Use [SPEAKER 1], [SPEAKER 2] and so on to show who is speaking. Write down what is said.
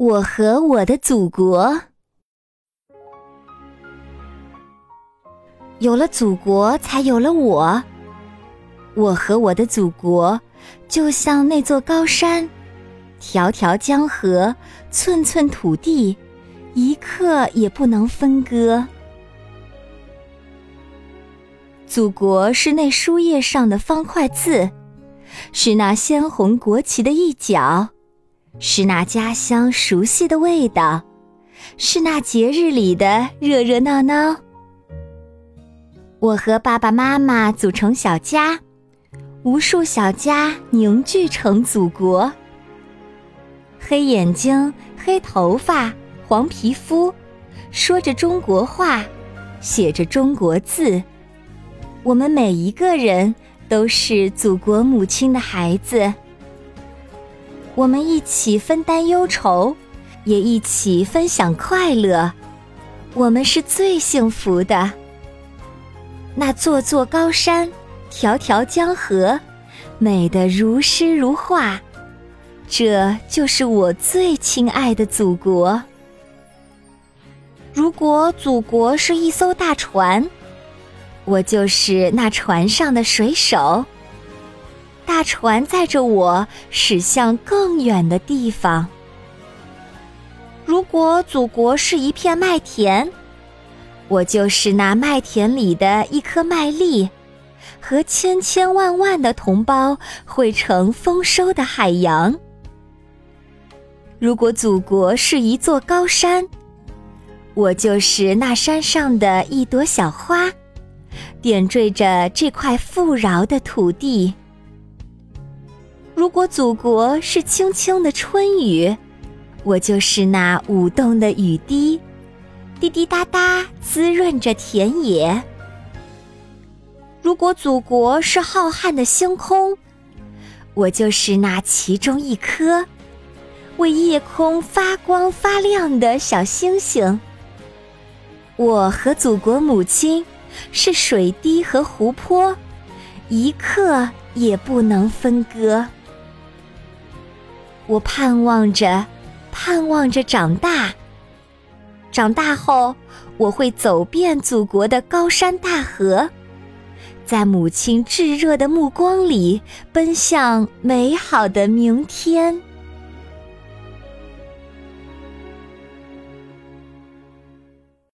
[SPEAKER 1] 我和我的祖国，有了祖国，才有了我。我和我的祖国，就像那座高山，条条江河，寸寸土地，一刻也不能分割。祖国是那书页上的方块字，是那鲜红国旗的一角。是那家乡熟悉的味道，是那节日里的热热闹闹。我和爸爸妈妈组成小家，无数小家凝聚成祖国。黑眼睛、黑头发、黄皮肤，说着中国话，写着中国字。我们每一个人都是祖国母亲的孩子。我们一起分担忧愁，也一起分享快乐。我们是最幸福的。那座座高山，条条江河，美得如诗如画。这就是我最亲爱的祖国。如果祖国是一艘大船，我就是那船上的水手。大船载着我驶向更远的地方。如果祖国是一片麦田，我就是那麦田里的一颗麦粒，和千千万万的同胞汇成丰收的海洋。如果祖国是一座高山，我就是那山上的一朵小花，点缀着这块富饶的土地。如果祖国是轻轻的春雨，我就是那舞动的雨滴，滴滴答答滋润着田野。如果祖国是浩瀚的星空，我就是那其中一颗，为夜空发光发亮的小星星。我和祖国母亲是水滴和湖泊，一刻也不能分割。我盼望着，盼望着长大。长大后，我会走遍祖国的高山大河，在母亲炙热的目光里，奔向美好的明天。